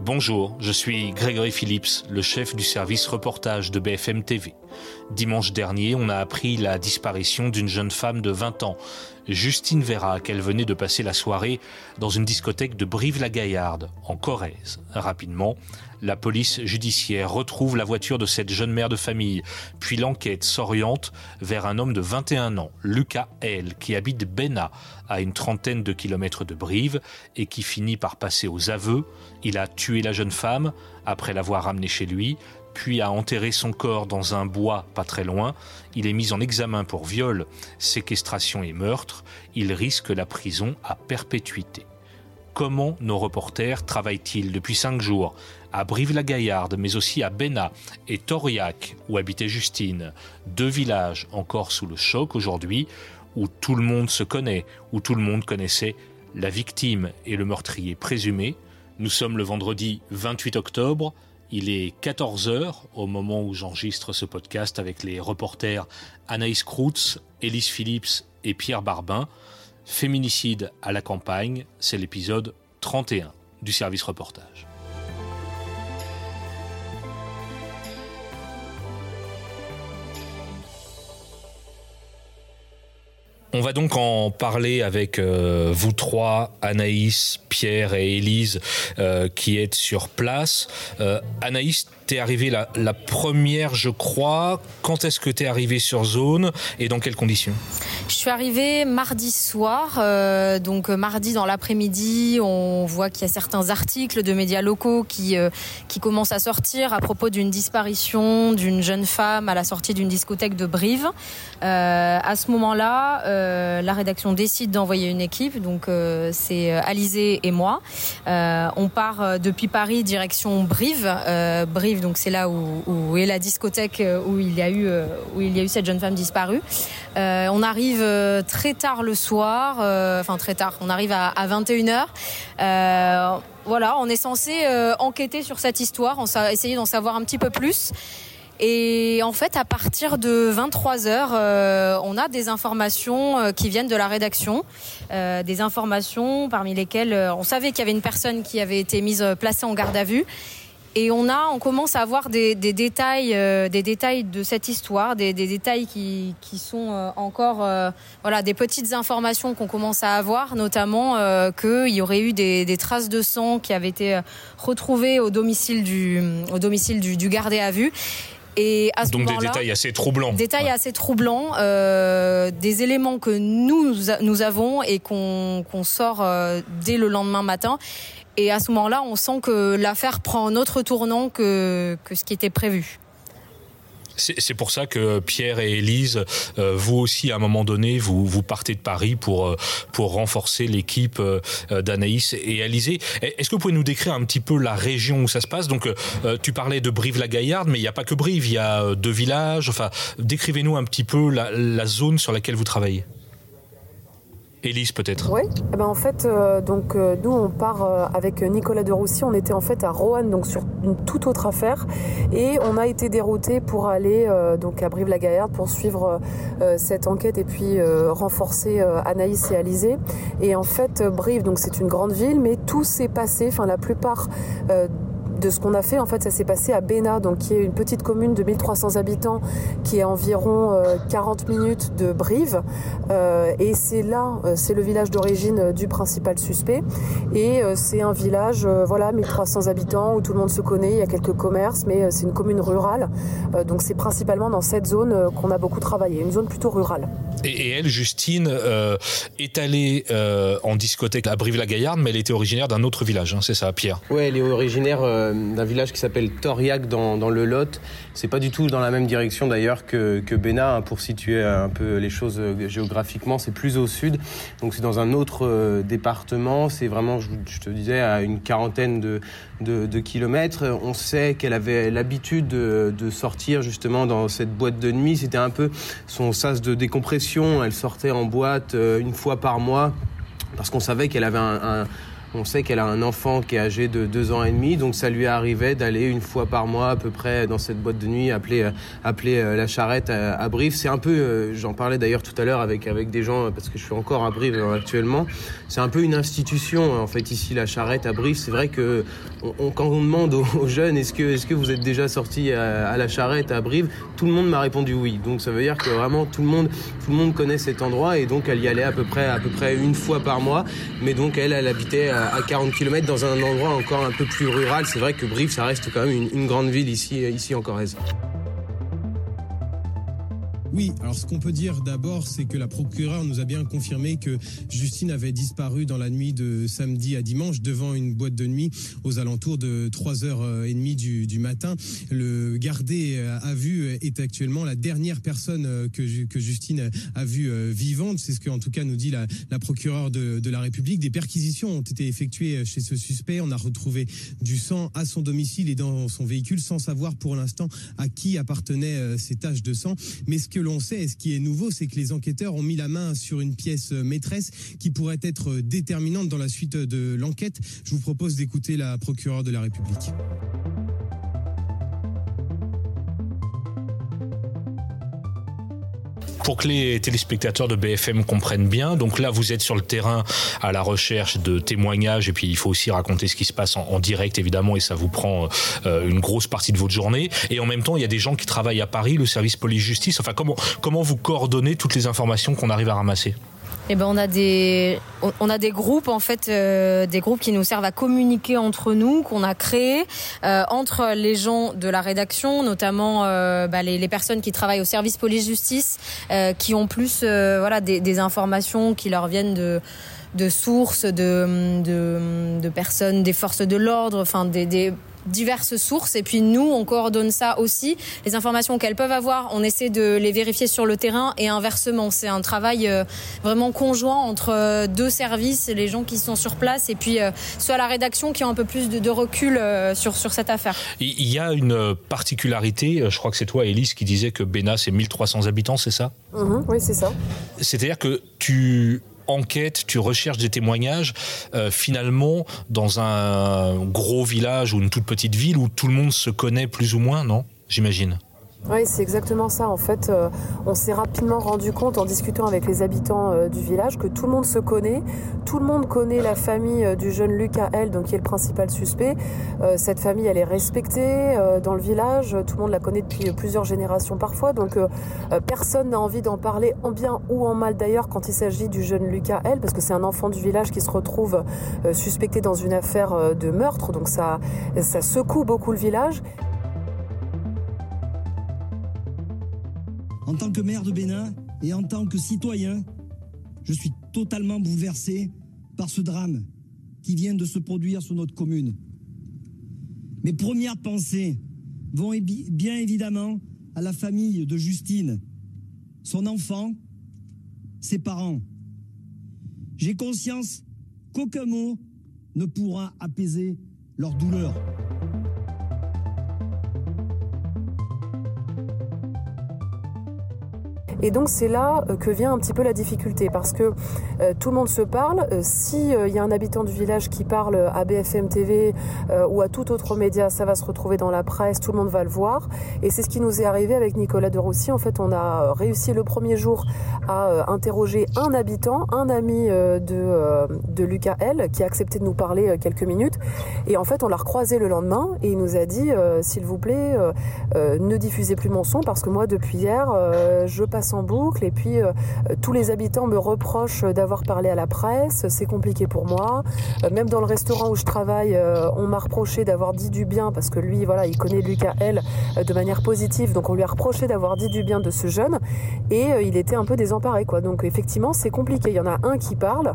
Bonjour, je suis Grégory Phillips, le chef du service reportage de BFM TV. Dimanche dernier, on a appris la disparition d'une jeune femme de 20 ans, Justine Vera, qu'elle venait de passer la soirée dans une discothèque de Brive-la-Gaillarde, en Corrèze. Rapidement, la police judiciaire retrouve la voiture de cette jeune mère de famille, puis l'enquête s'oriente vers un homme de 21 ans, Lucas L, qui habite Béna, à une trentaine de kilomètres de Brive, et qui finit par passer aux aveux. Il a tué la jeune femme après l'avoir ramenée chez lui, puis a enterré son corps dans un bois pas très loin. Il est mis en examen pour viol, séquestration et meurtre. Il risque la prison à perpétuité. Comment nos reporters travaillent-ils depuis cinq jours? À Brive-la-Gaillarde, mais aussi à Béna et Toriac, où habitait Justine, deux villages encore sous le choc aujourd'hui, où tout le monde se connaît, où tout le monde connaissait la victime et le meurtrier présumé. Nous sommes le vendredi 28 octobre. Il est 14h au moment où j'enregistre ce podcast avec les reporters Anaïs Kroutz, Élise Phillips et Pierre Barbin. Féminicide à la campagne, c'est l'épisode 31 du service reportage. On va donc en parler avec euh, vous trois, Anaïs, Pierre et Élise, euh, qui êtes sur place. Euh, Anaïs, t'es arrivée la, la, première, je crois. Quand est-ce que t'es arrivée sur zone et dans quelles conditions? Je suis arrivée mardi soir. Euh, donc mardi dans l'après-midi, on voit qu'il y a certains articles de médias locaux qui, qui commencent à sortir à propos d'une disparition d'une jeune femme à la sortie d'une discothèque de Brive. À ce moment-là, la rédaction décide d'envoyer une équipe. Donc c'est Alizé et moi. on part depuis Paris direction Brive. Brive donc c'est là où, est la discothèque euh, où il y a eu euh, où il y a eu cette jeune femme disparue. Euh, on arrive très tard le soir, enfin très tard. On arrive à, 21 h voilà, on est censé enquêter sur cette histoire, on essayer d'en savoir un petit peu plus. Et en fait, à partir de 23 heures, on a des informations qui viennent de la rédaction, des informations parmi lesquelles on savait qu'il y avait une personne qui avait été mise placée en garde à vue et on a, on commence à avoir des, détails, euh, des détails de cette histoire, des, détails qui, sont euh, encore, euh, voilà, des petites informations qu'on commence à avoir, notamment qu'il y aurait eu des, traces de sang qui avaient été retrouvées au domicile du, au domicile du, gardé à vue. Et à ce Donc des détails assez troublants. Détails assez troublants, des éléments que nous nous avons et qu'on sort dès le lendemain matin et à ce moment-là, on sent que l'affaire prend un autre tournant que, que ce qui était prévu. C'est pour ça que Pierre et Élise, euh, vous aussi, à un moment donné, vous, vous partez de Paris pour, euh, pour renforcer l'équipe euh, d'Anaïs et Alizé. Est-ce que vous pouvez nous décrire un petit peu la région où ça se passe? Donc, tu parlais de Brive-la-Gaillarde, mais il n'y a pas que Brive, il y a deux villages. Enfin, décrivez-nous un petit peu la, la zone sur laquelle vous travaillez. Élise peut-être. Oui, eh ben en fait, euh, donc euh, nous on part euh, avec Nicolas de Roussy, on était en fait à Roanne, donc sur une toute autre affaire, et on a été dérouté pour aller donc à Brive-la-Gaillarde pour suivre cette enquête et puis renforcer Anaïs et Alizé. Et en fait, Brive, donc c'est une grande ville, mais tout s'est passé, enfin la plupart de ce qu'on a fait, en fait, ça s'est passé à Béna, donc qui est une petite commune de 1300 habitants, qui est à environ 40 euh, minutes de Brive. Euh, et c'est là, euh, c'est le village d'origine du principal suspect. Et c'est un village, voilà, 1300 habitants où tout le monde se connaît, il y a quelques commerces, mais c'est une commune rurale. donc c'est principalement dans cette zone qu'on a beaucoup travaillé, une zone plutôt rurale. Et, elle, Justine, est allée en discothèque à Brive-la-Gaillarde, mais elle était originaire d'un autre village, hein, c'est ça, Pierre? Oui, elle est originaire euh, d'un village qui s'appelle Toriac dans, le Lot. C'est pas du tout dans la même direction d'ailleurs que, que Béna, hein, pour situer un peu les choses euh, géographiquement. C'est plus au sud, donc c'est dans un autre euh, département. C'est vraiment, je, te disais, à une quarantaine de, kilomètres. On sait qu'elle avait l'habitude de, sortir justement dans cette boîte de nuit. C'était un peu son sas de décompression. Elle sortait en boîte une fois par mois parce qu'on savait qu'elle avait un On sait qu'elle a un enfant qui est âgé de deux ans et demi, donc ça lui arrivait d'aller une fois par mois à peu près dans cette boîte de nuit, appeler, appeler la charrette à, Brive. C'est un peu, j'en parlais d'ailleurs tout à l'heure avec, avec des gens, parce que je suis encore à Brive actuellement, c'est un peu une institution en fait ici la charrette à Brive. C'est vrai que quand on demande aux, jeunes est-ce que, est que vous êtes déjà sorti à, à la charrette à Brive, tout le monde m'a répondu oui. Donc ça veut dire que vraiment tout le monde, tout le monde connaît cet endroit et donc elle y allait à peu près, à peu près une fois par mois. Mais donc elle, elle habitait à 40 km dans un endroit encore un peu plus rural. C'est vrai que Brive, ça reste quand même une, une grande ville ici, ici en Corrèze. Oui, alors ce qu'on peut dire d'abord, c'est que la procureure nous a bien confirmé que Justine avait disparu dans la nuit de samedi à dimanche devant une boîte de nuit aux alentours de 3h30 du, du matin. Le gardé à vue est actuellement la dernière personne que, Justine a vue vivante. C'est ce que, en tout cas, nous dit la, procureure de, de la République. Des perquisitions ont été effectuées chez ce suspect. On a retrouvé du sang à son domicile et dans son véhicule sans savoir pour l'instant à qui appartenaient ces taches de sang. Mais ce que l'on sait, et ce qui est nouveau, c'est que les enquêteurs ont mis la main sur une pièce maîtresse qui pourrait être déterminante dans la suite de l'enquête. Je vous propose d'écouter la procureure de la République. Pour que les téléspectateurs de BFM comprennent bien, donc là vous êtes sur le terrain à la recherche de témoignages et puis il faut aussi raconter ce qui se passe en, direct évidemment et ça vous prend euh, une grosse partie de votre journée. Et en même temps il y a des gens qui travaillent à Paris, le service police-justice. Enfin comment comment vous coordonnez toutes les informations qu'on arrive à ramasser? Eh ben on a des on a des groupes en fait euh, des groupes qui nous servent à communiquer entre nous qu'on a créés euh, entre les gens de la rédaction notamment euh, bah, les, personnes qui travaillent au service police justice qui ont plus voilà des, informations qui leur viennent de de sources de, de, de personnes des forces de l'ordre enfin des, des diverses sources. Et puis nous on coordonne ça aussi. Les informations qu'elles peuvent avoir on essaie de les vérifier sur le terrain. Et inversement c'est un travail euh, vraiment conjoint entre euh, deux services les gens qui sont sur place et puis euh, soit la rédaction qui a un peu plus de, de recul sur, sur cette affaire. Il y a une particularité je crois que c'est toi Elise qui disait que Béna c'est 1300 habitants c'est ça? Mmh, oui c'est ça. C'est à dire que tu enquête, tu recherches des témoignages, euh, finalement, dans un gros village ou une toute petite ville où tout le monde se connaît plus ou moins, non? J'imagine. Oui, c'est exactement ça. En fait, euh, on s'est rapidement rendu compte en discutant avec les habitants euh, du village que tout le monde se connaît. Tout le monde connaît la famille euh, du jeune Lucas L, donc qui est le principal suspect. Cette famille, elle est respectée dans le village. Tout le monde la connaît depuis plusieurs générations parfois. Donc, personne n'a envie d'en parler en bien ou en mal d'ailleurs quand il s'agit du jeune Lucas L, parce que c'est un enfant du village qui se retrouve suspecté dans une affaire de meurtre. Donc, ça secoue beaucoup le village. En tant que maire de Bénin et en tant que citoyen, je suis totalement bouleversé par ce drame qui vient de se produire sur notre commune. Mes premières pensées vont bien évidemment à la famille de Justine, son enfant, ses parents. J'ai conscience qu'aucun mot ne pourra apaiser leur douleur. Et donc c'est là que vient un petit peu la difficulté parce que euh, tout le monde se parle. Euh, si il euh, y a un habitant du village qui parle à BFM TV euh, ou à tout autre média, ça va se retrouver dans la presse, tout le monde va le voir. Et c'est ce qui nous est arrivé avec Nicolas de Roussy. En fait, on a réussi le premier jour à euh, interroger un habitant, un ami euh, de, euh, de Lucas L, qui a accepté de nous parler euh, quelques minutes. Et en fait, on l'a recroisé le lendemain et il nous a dit, euh, s'il vous plaît, euh, euh, ne diffusez plus mon son parce que moi, depuis hier, euh, je passe en boucle et puis euh, tous les habitants me reprochent d'avoir parlé à la presse, c'est compliqué pour moi. Euh, même dans le restaurant où je travaille, euh, on m'a reproché d'avoir dit du bien parce que lui, voilà, il connaît Lucas L de manière positive, donc on lui a reproché d'avoir dit du bien de ce jeune et il était un peu désemparé, quoi. Donc effectivement, c'est compliqué. Il y en a un qui parle,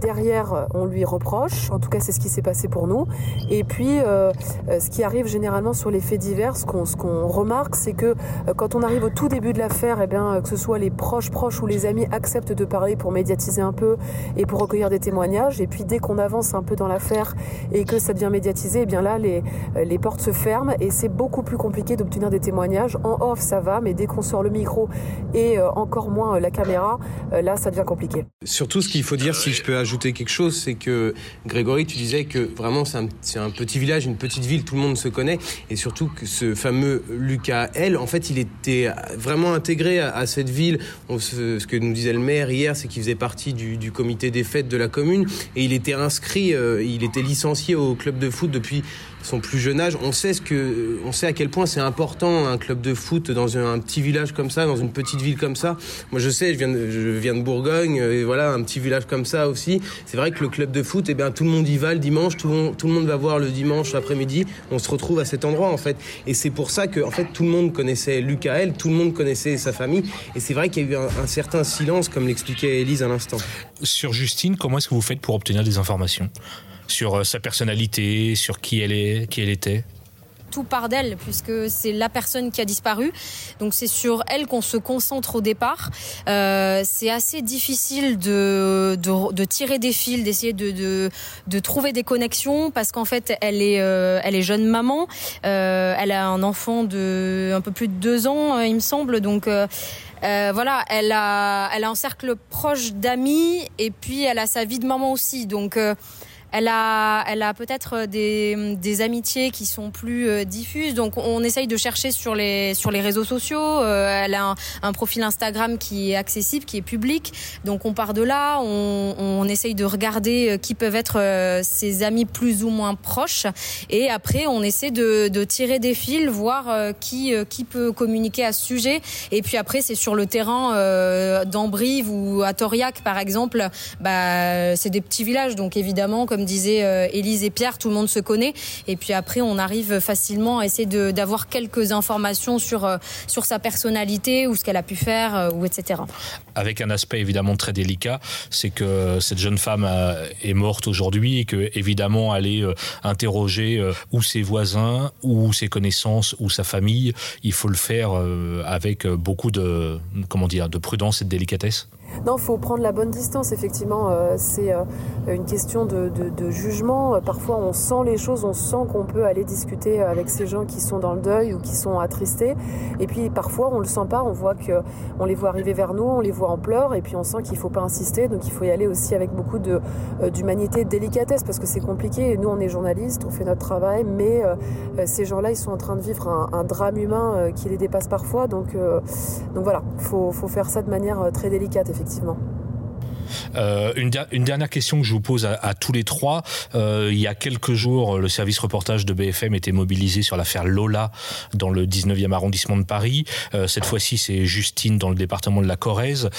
derrière, on lui reproche. En tout cas, c'est ce qui s'est passé pour nous. Et puis, ce qui arrive généralement sur les faits divers, ce qu'on qu remarque, c'est que quand on arrive au tout début de l'affaire, eh bien, que ce soit les proches, proches ou les amis acceptent de parler pour médiatiser un peu et pour recueillir des témoignages. Et puis dès qu'on avance un peu dans l'affaire et que ça devient médiatisé, eh bien là, les, les portes se ferment et c'est beaucoup plus compliqué d'obtenir des témoignages. En off, ça va, mais dès qu'on sort le micro et encore moins la caméra, là, ça devient compliqué. Surtout, ce qu'il faut dire, si je peux ajouter quelque chose, c'est que Grégory, tu disais que vraiment c'est un, un, petit village, une petite ville, tout le monde se connaît, et surtout que ce fameux Lucas L, en fait, il était vraiment intégré à, cette ville. ce, que nous disait le maire hier, c'est qu'il faisait partie du, comité des fêtes de la commune, et il était inscrit, euh, il était licencié au club de foot depuis son plus jeune âge. On sait ce que, on sait à quel point c'est important un club de foot dans un, petit village comme ça, dans une petite ville comme ça. Moi, je sais, je viens de, je viens de Bourgogne, et voilà, un petit village comme ça aussi. C'est vrai que le club de foot, eh bien, tout le monde y va le dimanche, tout le monde, tout le monde va voir le dimanche après-midi. On se retrouve à cet endroit, en fait. Et c'est pour ça que, en fait, tout le monde connaissait Lucael, tout le monde connaissait sa famille. Et c'est vrai qu'il y a eu un, un certain silence, comme l'expliquait Elise à l'instant. Sur Justine, comment est-ce que vous faites pour obtenir des informations? Sur euh, sa personnalité, sur qui elle est, qui elle était tout part d'elle puisque c'est la personne qui a disparu. Donc c'est sur elle qu'on se concentre au départ. Euh, c'est assez difficile de, tirer des fils, d'essayer de, de, trouver des connexions parce qu'en fait elle est, euh, elle est jeune maman. elle a un enfant de un peu plus de deux ans, il me semble. Donc voilà, elle a, elle a un cercle proche d'amis et puis elle a sa vie de maman aussi. Donc elle a, elle a peut-être euh, des, des, amitiés qui sont plus euh, diffuses. Donc, on essaye de chercher sur les, sur les réseaux sociaux. Euh, elle a un, profil Instagram qui est accessible, qui est public. Donc, on part de là. On, on essaye de regarder qui peuvent être ses amis plus ou moins proches. Et après, on essaie de, de tirer des fils, voir qui, qui peut communiquer à ce sujet. Et puis après, c'est sur le terrain euh, d'Ambrive ou à Toriac, par exemple. Bah, c'est des petits villages. Donc, évidemment, comme comme disaient euh, Élise et Pierre, tout le monde se connaît. Et puis après, on arrive facilement à essayer d'avoir quelques informations sur, euh, sur sa personnalité ou ce qu'elle a pu faire, euh, ou etc. Avec un aspect évidemment très délicat, c'est que cette jeune femme est morte aujourd'hui et que évidemment aller interroger ou ses voisins ou ses connaissances ou sa famille, il faut le faire avec beaucoup de comment dire de prudence et de délicatesse. Non, il faut prendre la bonne distance, effectivement. Euh, c'est euh, une question de, jugement. Euh, parfois, on sent les choses, on sent qu'on peut aller discuter avec ces gens qui sont dans le deuil ou qui sont attristés. Et puis, parfois, on le sent pas. On voit que on les voit arriver vers nous, on les voit en pleurs, et puis on sent qu'il faut pas insister. Donc, il faut y aller aussi avec beaucoup d'humanité, de délicatesse, parce que c'est compliqué. Nous, on est journalistes, on fait notre travail, mais ces gens-là, ils sont en train de vivre un, drame humain qui les dépasse parfois. Donc, donc voilà, faut, faut faire ça de manière très délicate effectivement. Euh, une, dernière question que je vous pose à, tous les trois. Euh, il y a quelques jours, le service reportage de BFM était mobilisé sur l'affaire Lola dans le 19e arrondissement de Paris. Euh, cette fois-ci, c'est Justine dans le département de la Corrèze.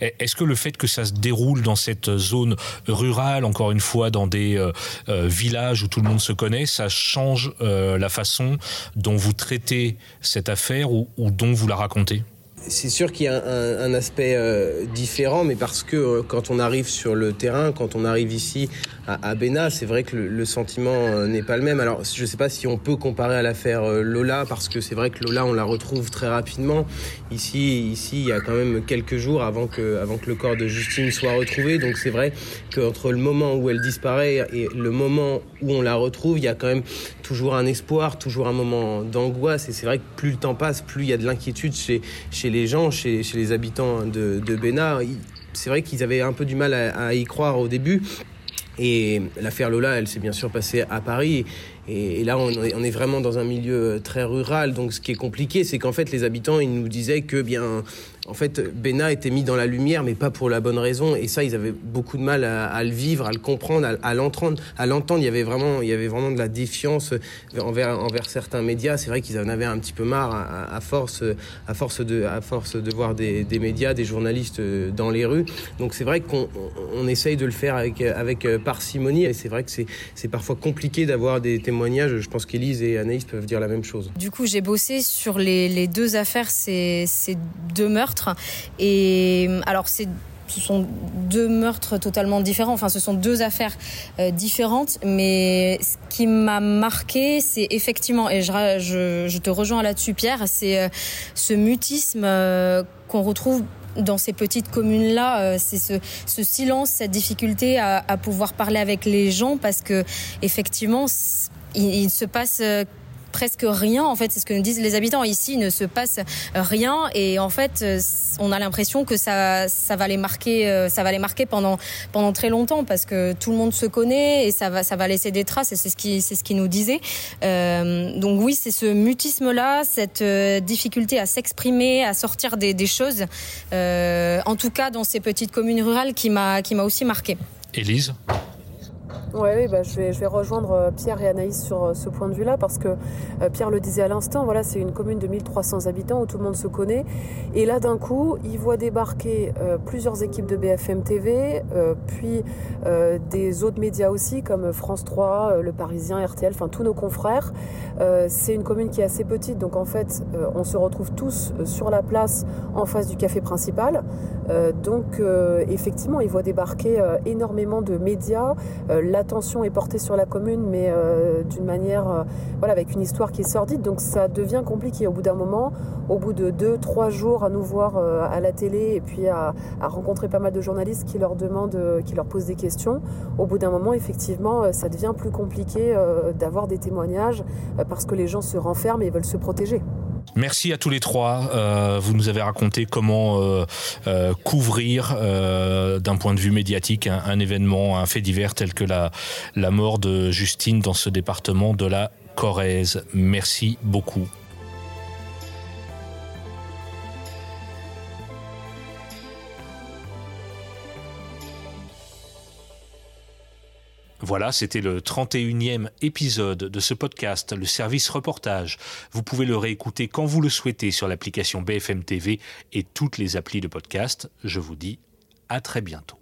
Est-ce que le fait que ça se déroule dans cette zone rurale, encore une fois, dans des villages où tout le monde se connaît, ça change la façon dont vous traitez cette affaire ou dont vous la racontez? C'est sûr qu'il y a un, aspect euh, différent, mais parce que euh, quand on arrive sur le terrain, quand on arrive ici à, à c'est vrai que le, sentiment euh, n'est pas le même. Alors, je ne sais pas si on peut comparer à l'affaire Lola, parce que c'est vrai que Lola, on la retrouve très rapidement. Ici, ici, il y a quand même quelques jours avant que, avant que le corps de Justine soit retrouvé. Donc, c'est vrai qu'entre le moment où elle disparaît et le moment où on la retrouve, il y a quand même toujours un espoir, toujours un moment d'angoisse. Et c'est vrai que plus le temps passe, plus il y a de l'inquiétude chez, chez les gens, chez, les habitants de, de. C'est vrai qu'ils avaient un peu du mal à, à y croire au début. Et l'affaire Lola, elle s'est bien sûr passée à Paris. Et, là, on est, vraiment dans un milieu très rural. Donc, ce qui est compliqué, c'est qu'en fait, les habitants, ils nous disaient que, bien, en fait, Bena était mis dans la lumière, mais pas pour la bonne raison. Et ça, ils avaient beaucoup de mal à, le vivre, à le comprendre, à, l'entendre. À l'entendre, il y avait vraiment, il y avait vraiment de la défiance envers, certains médias. C'est vrai qu'ils en avaient un petit peu marre à, force, à force de, voir des, médias, des journalistes dans les rues. Donc, c'est vrai qu'on on essaye de le faire avec, avec parcimonie. Et c'est vrai que c'est parfois compliqué d'avoir des témoignages. Je pense qu'Élise et Anaïs peuvent dire la même chose. Du coup, j'ai bossé sur les, deux affaires, ces, deux meurtres et alors ce sont deux meurtres totalement différents. Enfin, ce sont deux affaires euh, différentes. Mais ce qui m'a marqué, c'est effectivement, et je, te rejoins là-dessus, Pierre, c'est euh, ce mutisme euh, qu'on retrouve dans ces petites communes-là, c'est ce, ce, silence, cette difficulté à, à, pouvoir parler avec les gens parce que effectivement, il, il se passe presque rien. En fait, c'est ce que nous disent les habitants. Ici, il ne se passe rien. Et en fait, on a l'impression que ça, ça va les marquer, euh, ça va les marquer pendant, pendant très longtemps parce que tout le monde se connaît et ça va, ça va laisser des traces. Et c'est ce qui, c'est ce qui nous disait. Euh, donc oui, c'est ce mutisme-là, cette euh, difficulté à s'exprimer, à sortir des, choses. Euh, en tout cas, dans ces petites communes rurales, qui m'a, qui m'a aussi marqué. Élise? Ouais, bah, je, vais, rejoindre euh, Pierre et Anaïs sur euh, ce point de vue-là parce que euh, Pierre le disait à l'instant, voilà, c'est une commune de 1300 habitants où tout le monde se connaît. Et là, d'un coup, il voit débarquer plusieurs équipes de BFM TV, puis des autres médias aussi comme France 3, Le Parisien, RTL, enfin tous nos confrères. c'est une commune qui est assez petite, donc en fait, on se retrouve tous sur la place en face du café principal. donc, effectivement, il voit débarquer énormément de médias. L'attention est portée sur la commune, mais d'une manière, voilà, avec une histoire qui est sordide. Donc, ça devient compliqué au bout d'un moment. Au bout de deux, trois jours à nous voir à la télé et puis à, à, rencontrer pas mal de journalistes qui leur demandent, qui leur posent des questions. Au bout d'un moment, effectivement, ça devient plus compliqué d'avoir des témoignages parce que les gens se renferment et veulent se protéger. Merci à tous les trois. Euh, vous nous avez raconté comment euh, euh, couvrir d'un point de vue médiatique un, un, événement, un fait divers tel que la, la mort de Justine dans ce département de la Corrèze. Merci beaucoup. Voilà, c'était le 31e épisode de ce podcast, le service reportage. Vous pouvez le réécouter quand vous le souhaitez sur l'application BFM TV et toutes les applis de podcast. Je vous dis à très bientôt.